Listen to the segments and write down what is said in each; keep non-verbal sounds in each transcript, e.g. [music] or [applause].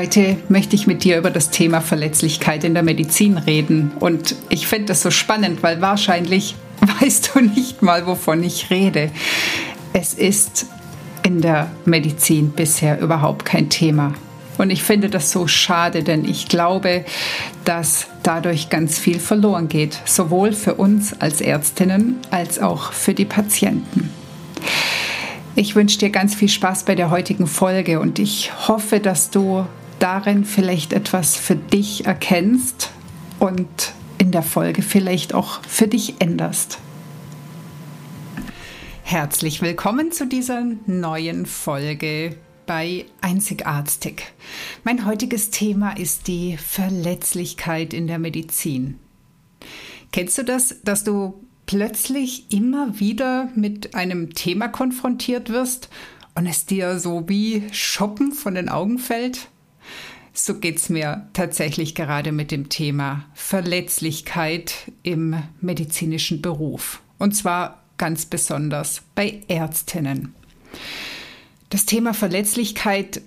Heute möchte ich mit dir über das Thema Verletzlichkeit in der Medizin reden. Und ich finde das so spannend, weil wahrscheinlich [laughs] weißt du nicht mal, wovon ich rede. Es ist in der Medizin bisher überhaupt kein Thema. Und ich finde das so schade, denn ich glaube, dass dadurch ganz viel verloren geht, sowohl für uns als Ärztinnen als auch für die Patienten. Ich wünsche dir ganz viel Spaß bei der heutigen Folge und ich hoffe, dass du darin vielleicht etwas für dich erkennst und in der Folge vielleicht auch für dich änderst. Herzlich willkommen zu dieser neuen Folge bei Einzigartig. Mein heutiges Thema ist die Verletzlichkeit in der Medizin. Kennst du das, dass du plötzlich immer wieder mit einem Thema konfrontiert wirst und es dir so wie Shoppen von den Augen fällt? So geht es mir tatsächlich gerade mit dem Thema Verletzlichkeit im medizinischen Beruf. Und zwar ganz besonders bei Ärztinnen. Das Thema Verletzlichkeit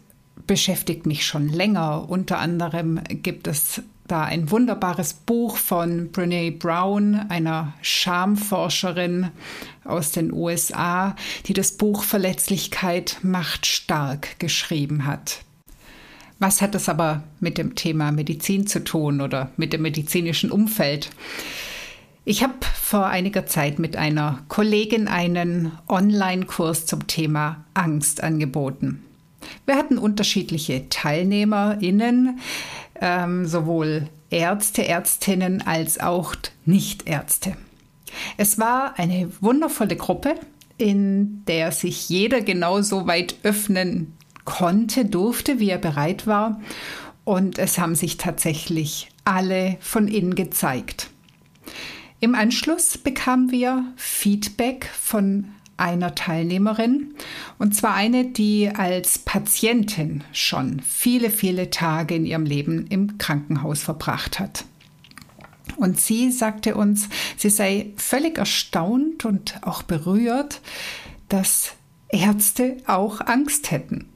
beschäftigt mich schon länger. Unter anderem gibt es da ein wunderbares Buch von Brene Brown, einer Schamforscherin aus den USA, die das Buch Verletzlichkeit macht stark geschrieben hat. Was hat das aber mit dem Thema Medizin zu tun oder mit dem medizinischen Umfeld? Ich habe vor einiger Zeit mit einer Kollegin einen Online-Kurs zum Thema Angst angeboten. Wir hatten unterschiedliche TeilnehmerInnen, ähm, sowohl Ärzte, Ärztinnen als auch Nichtärzte. Es war eine wundervolle Gruppe, in der sich jeder genauso weit öffnen konnte, durfte, wie er bereit war. Und es haben sich tatsächlich alle von innen gezeigt. Im Anschluss bekamen wir Feedback von einer Teilnehmerin, und zwar eine, die als Patientin schon viele, viele Tage in ihrem Leben im Krankenhaus verbracht hat. Und sie sagte uns, sie sei völlig erstaunt und auch berührt, dass Ärzte auch Angst hätten.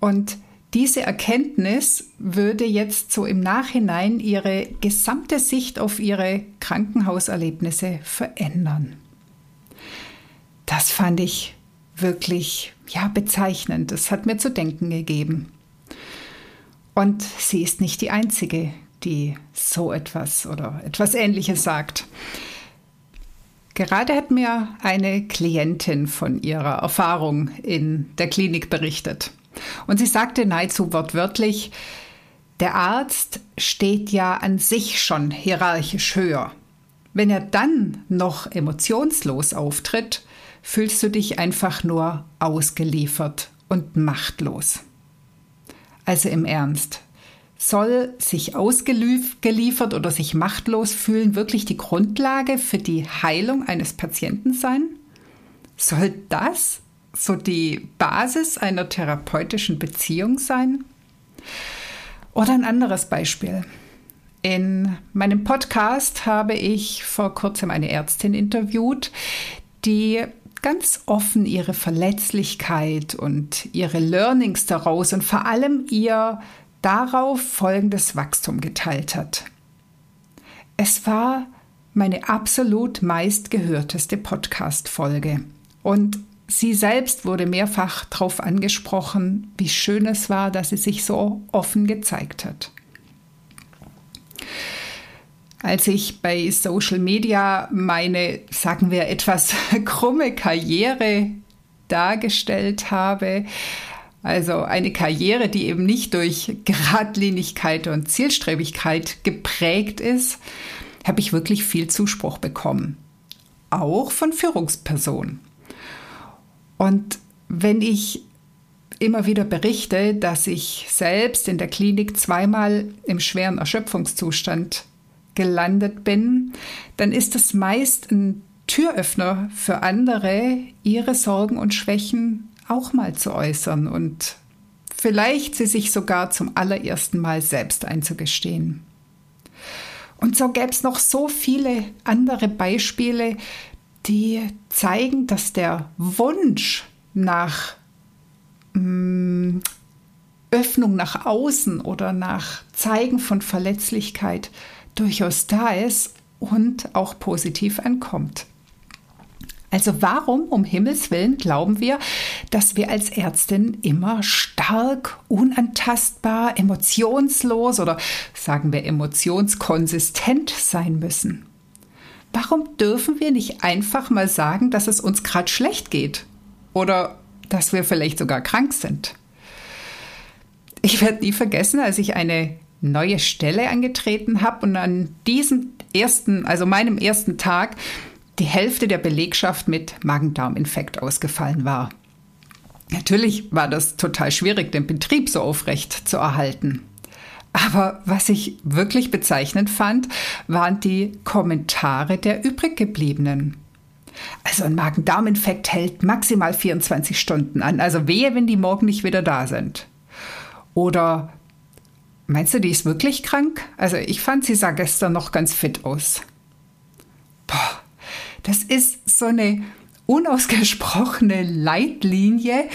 Und diese Erkenntnis würde jetzt so im Nachhinein ihre gesamte Sicht auf ihre Krankenhauserlebnisse verändern. Das fand ich wirklich ja bezeichnend. Das hat mir zu denken gegeben. Und sie ist nicht die einzige, die so etwas oder etwas ähnliches sagt. Gerade hat mir eine Klientin von ihrer Erfahrung in der Klinik berichtet. Und sie sagte nahezu wortwörtlich, der Arzt steht ja an sich schon hierarchisch höher. Wenn er dann noch emotionslos auftritt, fühlst du dich einfach nur ausgeliefert und machtlos. Also im Ernst, soll sich ausgeliefert oder sich machtlos fühlen wirklich die Grundlage für die Heilung eines Patienten sein? Soll das so die Basis einer therapeutischen Beziehung sein? Oder ein anderes Beispiel. In meinem Podcast habe ich vor kurzem eine Ärztin interviewt, die ganz offen ihre Verletzlichkeit und ihre Learnings daraus und vor allem ihr darauf folgendes Wachstum geteilt hat. Es war meine absolut meistgehörteste Podcast-Folge. Und Sie selbst wurde mehrfach darauf angesprochen, wie schön es war, dass sie sich so offen gezeigt hat. Als ich bei Social Media meine, sagen wir, etwas [laughs] krumme Karriere dargestellt habe, also eine Karriere, die eben nicht durch Geradlinigkeit und Zielstrebigkeit geprägt ist, habe ich wirklich viel Zuspruch bekommen. Auch von Führungspersonen. Und wenn ich immer wieder berichte, dass ich selbst in der Klinik zweimal im schweren Erschöpfungszustand gelandet bin, dann ist es meist ein Türöffner für andere, ihre Sorgen und Schwächen auch mal zu äußern und vielleicht sie sich sogar zum allerersten Mal selbst einzugestehen. Und so gäbe es noch so viele andere Beispiele, die zeigen, dass der Wunsch nach mm, Öffnung nach außen oder nach Zeigen von Verletzlichkeit durchaus da ist und auch positiv ankommt. Also warum um Himmels willen glauben wir, dass wir als Ärztin immer stark, unantastbar, emotionslos oder sagen wir emotionskonsistent sein müssen? Warum dürfen wir nicht einfach mal sagen, dass es uns gerade schlecht geht oder dass wir vielleicht sogar krank sind? Ich werde nie vergessen, als ich eine neue Stelle angetreten habe und an diesem ersten, also meinem ersten Tag, die Hälfte der Belegschaft mit Magen-Darm-Infekt ausgefallen war. Natürlich war das total schwierig, den Betrieb so aufrecht zu erhalten. Aber was ich wirklich bezeichnend fand, waren die Kommentare der übriggebliebenen. Also ein Magen-Darm-Infekt hält maximal 24 Stunden an. Also wehe, wenn die morgen nicht wieder da sind. Oder meinst du, die ist wirklich krank? Also ich fand, sie sah gestern noch ganz fit aus. Boah, das ist so eine unausgesprochene Leitlinie,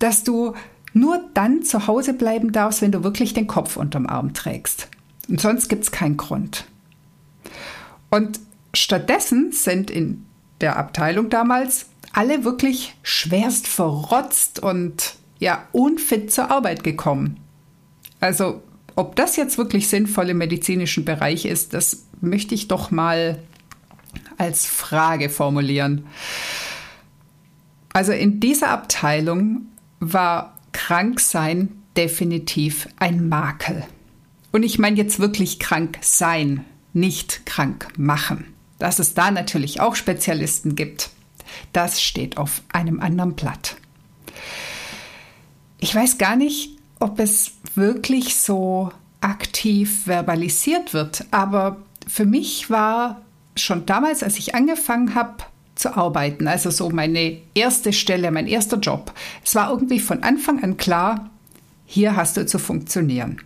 dass du nur dann zu Hause bleiben darfst, wenn du wirklich den Kopf unterm Arm trägst. Und sonst gibt es keinen Grund. Und stattdessen sind in der Abteilung damals alle wirklich schwerst verrotzt und ja unfit zur Arbeit gekommen. Also ob das jetzt wirklich sinnvoll im medizinischen Bereich ist, das möchte ich doch mal als Frage formulieren. Also in dieser Abteilung war Kranksein definitiv ein Makel. Und ich meine jetzt wirklich krank sein, nicht krank machen. Dass es da natürlich auch Spezialisten gibt, das steht auf einem anderen Blatt. Ich weiß gar nicht, ob es wirklich so aktiv verbalisiert wird, aber für mich war schon damals, als ich angefangen habe zu arbeiten, also so meine erste Stelle, mein erster Job, es war irgendwie von Anfang an klar, hier hast du zu funktionieren.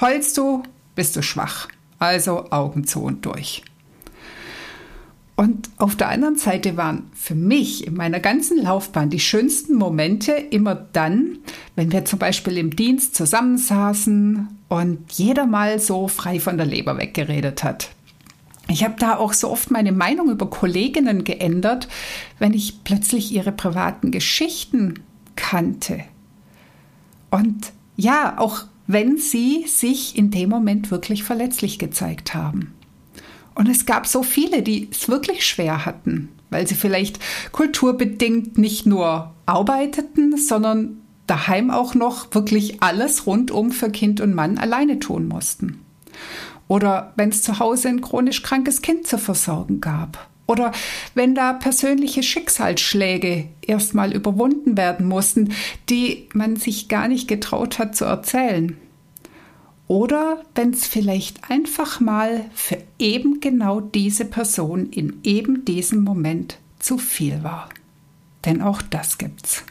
Heulst du, bist du schwach. Also Augen zu und durch. Und auf der anderen Seite waren für mich in meiner ganzen Laufbahn die schönsten Momente immer dann, wenn wir zum Beispiel im Dienst zusammensaßen und jeder mal so frei von der Leber weggeredet hat. Ich habe da auch so oft meine Meinung über Kolleginnen geändert, wenn ich plötzlich ihre privaten Geschichten kannte. Und ja, auch wenn sie sich in dem Moment wirklich verletzlich gezeigt haben. Und es gab so viele, die es wirklich schwer hatten, weil sie vielleicht kulturbedingt nicht nur arbeiteten, sondern daheim auch noch wirklich alles rundum für Kind und Mann alleine tun mussten. Oder wenn es zu Hause ein chronisch krankes Kind zu versorgen gab. Oder wenn da persönliche Schicksalsschläge erstmal überwunden werden mussten, die man sich gar nicht getraut hat zu erzählen. Oder wenn es vielleicht einfach mal für eben genau diese Person in eben diesem Moment zu viel war. Denn auch das gibt's.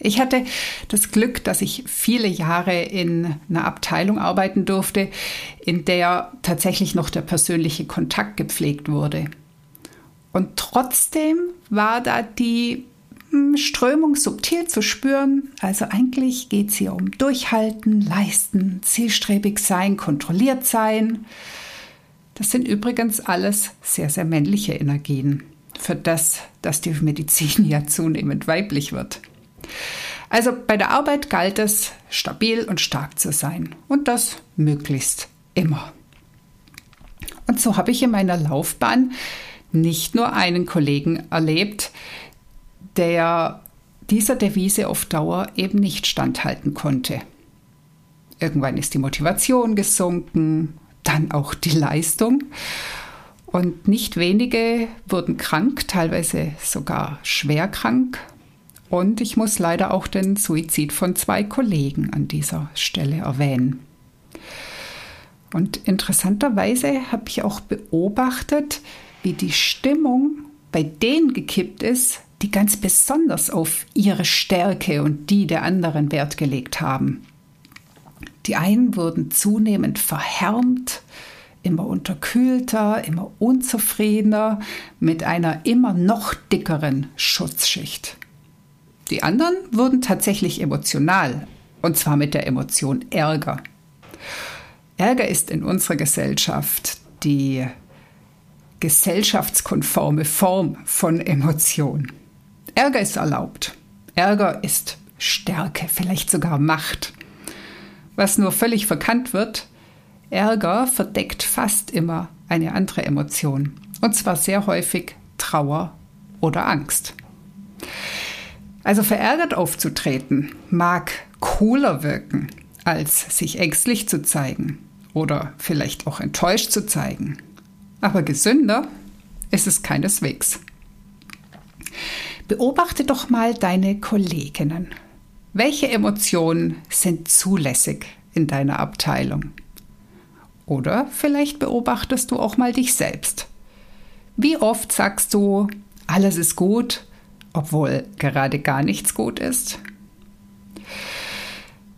Ich hatte das Glück, dass ich viele Jahre in einer Abteilung arbeiten durfte, in der tatsächlich noch der persönliche Kontakt gepflegt wurde. Und trotzdem war da die hm, Strömung subtil zu spüren. Also eigentlich geht es hier um Durchhalten, Leisten, zielstrebig sein, kontrolliert sein. Das sind übrigens alles sehr, sehr männliche Energien für das, dass die Medizin [laughs] ja zunehmend weiblich wird. Also bei der Arbeit galt es, stabil und stark zu sein und das möglichst immer. Und so habe ich in meiner Laufbahn nicht nur einen Kollegen erlebt, der dieser Devise auf Dauer eben nicht standhalten konnte. Irgendwann ist die Motivation gesunken, dann auch die Leistung. Und nicht wenige wurden krank, teilweise sogar schwer krank Und ich muss leider auch den Suizid von zwei Kollegen an dieser Stelle erwähnen. Und interessanterweise habe ich auch beobachtet, wie die Stimmung bei denen gekippt ist, die ganz besonders auf ihre Stärke und die der anderen Wert gelegt haben. Die einen wurden zunehmend verhärmt, immer unterkühlter, immer unzufriedener, mit einer immer noch dickeren Schutzschicht. Die anderen wurden tatsächlich emotional, und zwar mit der Emotion Ärger. Ärger ist in unserer Gesellschaft die gesellschaftskonforme Form von Emotion. Ärger ist erlaubt. Ärger ist Stärke, vielleicht sogar Macht. Was nur völlig verkannt wird, Ärger verdeckt fast immer eine andere Emotion. Und zwar sehr häufig Trauer oder Angst. Also verärgert aufzutreten mag cooler wirken, als sich ängstlich zu zeigen oder vielleicht auch enttäuscht zu zeigen. Aber gesünder ist es keineswegs. Beobachte doch mal deine Kolleginnen. Welche Emotionen sind zulässig in deiner Abteilung? Oder vielleicht beobachtest du auch mal dich selbst. Wie oft sagst du, alles ist gut, obwohl gerade gar nichts gut ist?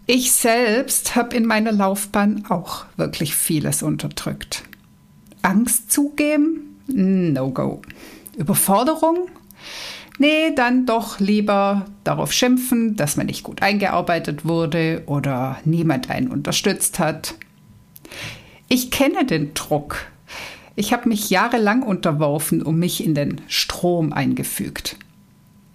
Ich selbst habe in meiner Laufbahn auch wirklich vieles unterdrückt. Angst zugeben? No go. Überforderung? Nee, dann doch lieber darauf schimpfen, dass man nicht gut eingearbeitet wurde oder niemand einen unterstützt hat. Ich kenne den Druck. Ich habe mich jahrelang unterworfen und mich in den Strom eingefügt.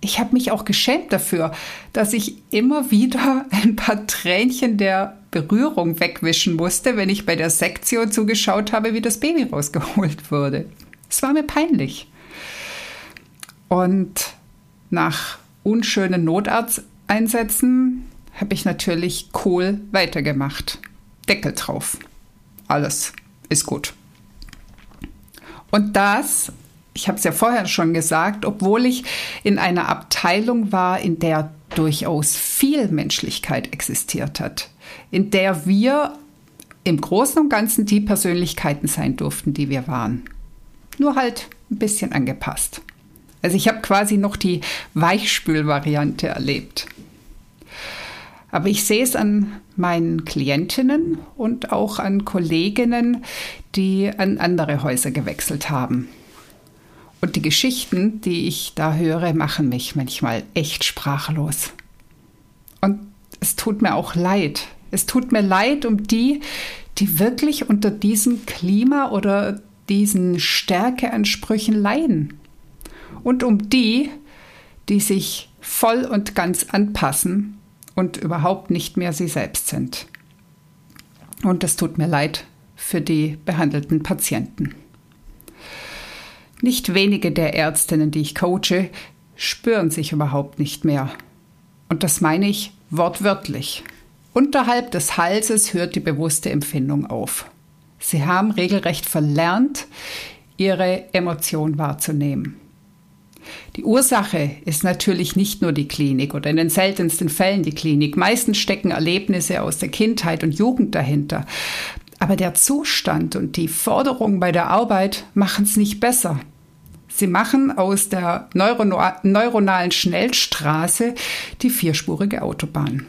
Ich habe mich auch geschämt dafür, dass ich immer wieder [laughs] ein paar Tränchen der Berührung wegwischen musste, wenn ich bei der Sektion zugeschaut habe, wie das Baby rausgeholt wurde. Es war mir peinlich. Und nach unschönen Notarzteinsätzen habe ich natürlich cool weitergemacht. Deckel drauf. Alles ist gut. Und das ich habe es ja vorher schon gesagt, obwohl ich in einer Abteilung war, in der durchaus viel Menschlichkeit existiert hat, in der wir im Großen und Ganzen die Persönlichkeiten sein durften, die wir waren. Nur halt ein bisschen angepasst. Also ich habe quasi noch die Weichspülvariante erlebt. Aber ich sehe es an meinen Klientinnen und auch an Kolleginnen, die an andere Häuser gewechselt haben. Und die Geschichten, die ich da höre, machen mich manchmal echt sprachlos. Und es tut mir auch leid. Es tut mir leid um die, die wirklich unter diesem Klima oder diesen Stärkeansprüchen leiden. Und um die, die sich voll und ganz anpassen und überhaupt nicht mehr sie selbst sind. Und es tut mir leid für die behandelten Patienten. Nicht wenige der Ärztinnen, die ich coache, spüren sich überhaupt nicht mehr. Und das meine ich wortwörtlich. Unterhalb des Halses hört die bewusste Empfindung auf. Sie haben regelrecht verlernt, ihre Emotion wahrzunehmen. Die Ursache ist natürlich nicht nur die Klinik oder in den seltensten Fällen die Klinik. Meistens stecken Erlebnisse aus der Kindheit und Jugend dahinter. Aber der Zustand und die Forderung bei der Arbeit machen es nicht besser. Sie machen aus der neuronalen Schnellstraße die vierspurige Autobahn.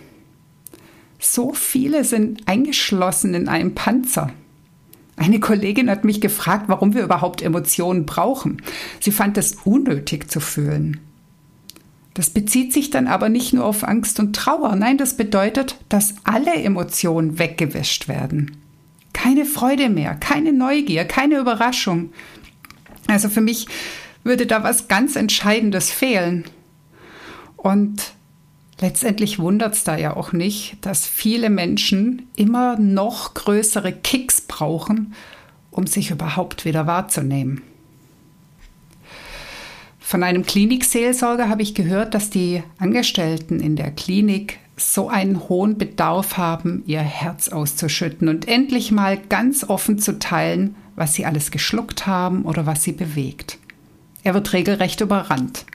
So viele sind eingeschlossen in einem Panzer. Eine Kollegin hat mich gefragt, warum wir überhaupt Emotionen brauchen. Sie fand es unnötig zu fühlen. Das bezieht sich dann aber nicht nur auf Angst und Trauer. Nein, das bedeutet, dass alle Emotionen weggewischt werden. Keine Freude mehr, keine Neugier, keine Überraschung. Also für mich würde da was ganz Entscheidendes fehlen. Und letztendlich wundert es da ja auch nicht, dass viele Menschen immer noch größere Kicks brauchen, um sich überhaupt wieder wahrzunehmen. Von einem Klinikseelsorger habe ich gehört, dass die Angestellten in der Klinik so einen hohen Bedarf haben, ihr Herz auszuschütten und endlich mal ganz offen zu teilen, was sie alles geschluckt haben oder was sie bewegt. Er wird regelrecht überrannt.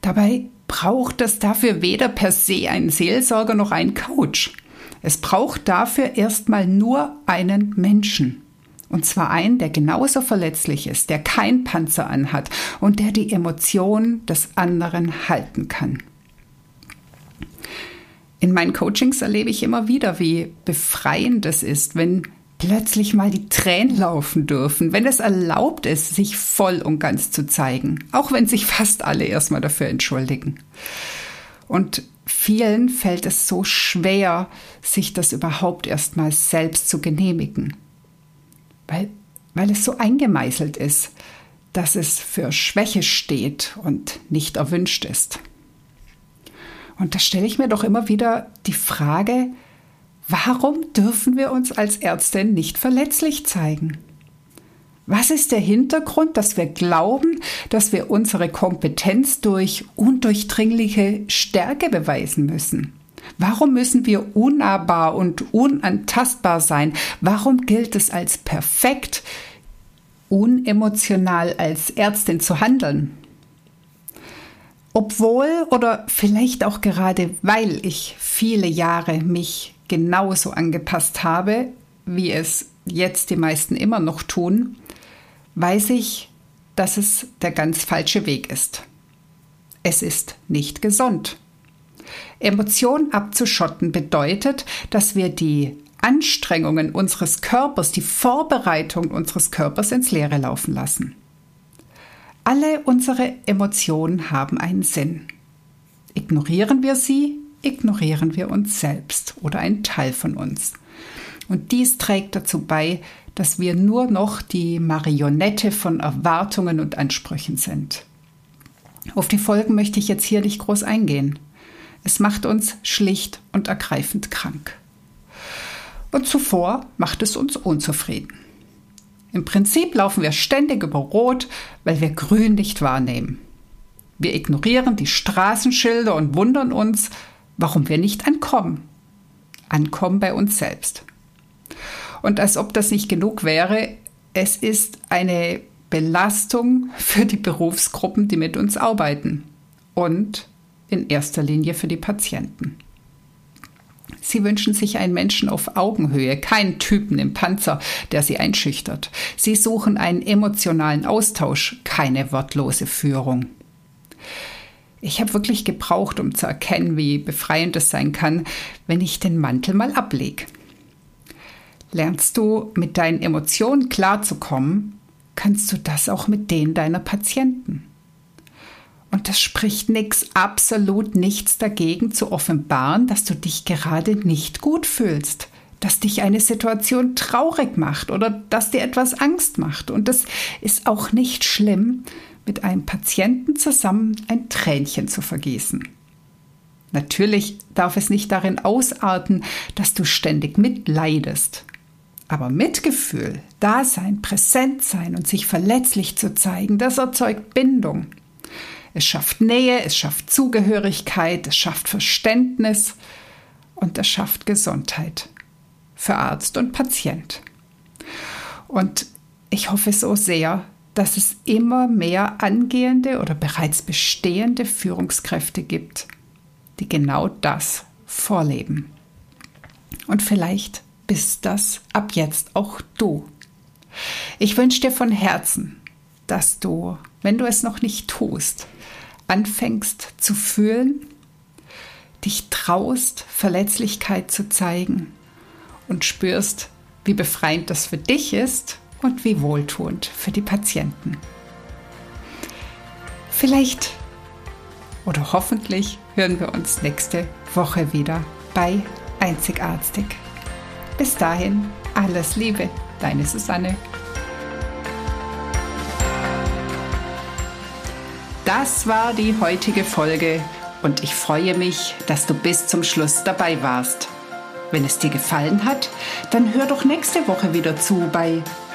Dabei braucht es dafür weder per se einen Seelsorger noch einen Coach. Es braucht dafür erstmal nur einen Menschen. Und zwar einen, der genauso verletzlich ist, der kein Panzer anhat und der die Emotionen des anderen halten kann. In meinen Coachings erlebe ich immer wieder, wie befreiend es ist, wenn plötzlich mal die Tränen laufen dürfen, wenn es erlaubt ist, sich voll und ganz zu zeigen, auch wenn sich fast alle erstmal dafür entschuldigen. Und vielen fällt es so schwer, sich das überhaupt erstmal selbst zu genehmigen, weil, weil es so eingemeißelt ist, dass es für Schwäche steht und nicht erwünscht ist. Und da stelle ich mir doch immer wieder die Frage, warum dürfen wir uns als Ärztin nicht verletzlich zeigen? Was ist der Hintergrund, dass wir glauben, dass wir unsere Kompetenz durch undurchdringliche Stärke beweisen müssen? Warum müssen wir unnahbar und unantastbar sein? Warum gilt es als perfekt, unemotional als Ärztin zu handeln? Obwohl oder vielleicht auch gerade weil ich viele Jahre mich genauso angepasst habe, wie es jetzt die meisten immer noch tun, weiß ich, dass es der ganz falsche Weg ist. Es ist nicht gesund. Emotionen abzuschotten bedeutet, dass wir die Anstrengungen unseres Körpers, die Vorbereitung unseres Körpers ins Leere laufen lassen. Alle unsere Emotionen haben einen Sinn. Ignorieren wir sie, ignorieren wir uns selbst oder einen Teil von uns. Und dies trägt dazu bei, dass wir nur noch die Marionette von Erwartungen und Ansprüchen sind. Auf die Folgen möchte ich jetzt hier nicht groß eingehen. Es macht uns schlicht und ergreifend krank. Und zuvor macht es uns unzufrieden. Im Prinzip laufen wir ständig über Rot, weil wir Grün nicht wahrnehmen. Wir ignorieren die Straßenschilder und wundern uns, warum wir nicht ankommen. Ankommen bei uns selbst. Und als ob das nicht genug wäre, es ist eine Belastung für die Berufsgruppen, die mit uns arbeiten und in erster Linie für die Patienten. Sie wünschen sich einen Menschen auf Augenhöhe, keinen Typen im Panzer, der sie einschüchtert. Sie suchen einen emotionalen Austausch, keine wortlose Führung. Ich habe wirklich gebraucht, um zu erkennen, wie befreiend es sein kann, wenn ich den Mantel mal ablege. Lernst du mit deinen Emotionen klarzukommen, kannst du das auch mit denen deiner Patienten. Und das spricht nichts, absolut nichts dagegen zu offenbaren, dass du dich gerade nicht gut fühlst, dass dich eine Situation traurig macht oder dass dir etwas Angst macht. Und das ist auch nicht schlimm, mit einem Patienten zusammen ein Tränchen zu vergießen. Natürlich darf es nicht darin ausarten, dass du ständig mitleidest. Aber Mitgefühl, Dasein, präsent sein und sich verletzlich zu zeigen, das erzeugt Bindung. Es schafft Nähe, es schafft Zugehörigkeit, es schafft Verständnis und es schafft Gesundheit für Arzt und Patient. Und ich hoffe so sehr, dass es immer mehr angehende oder bereits bestehende Führungskräfte gibt, die genau das vorleben. Und vielleicht bist das ab jetzt auch du. Ich wünsche dir von Herzen, dass du, wenn du es noch nicht tust, anfängst zu fühlen, dich traust, Verletzlichkeit zu zeigen und spürst, wie befreiend das für dich ist und wie wohltuend für die Patienten. Vielleicht oder hoffentlich hören wir uns nächste Woche wieder bei Einzigartig. Bis dahin, alles Liebe, deine Susanne. Das war die heutige Folge und ich freue mich, dass du bis zum Schluss dabei warst. Wenn es dir gefallen hat, dann hör doch nächste Woche wieder zu bei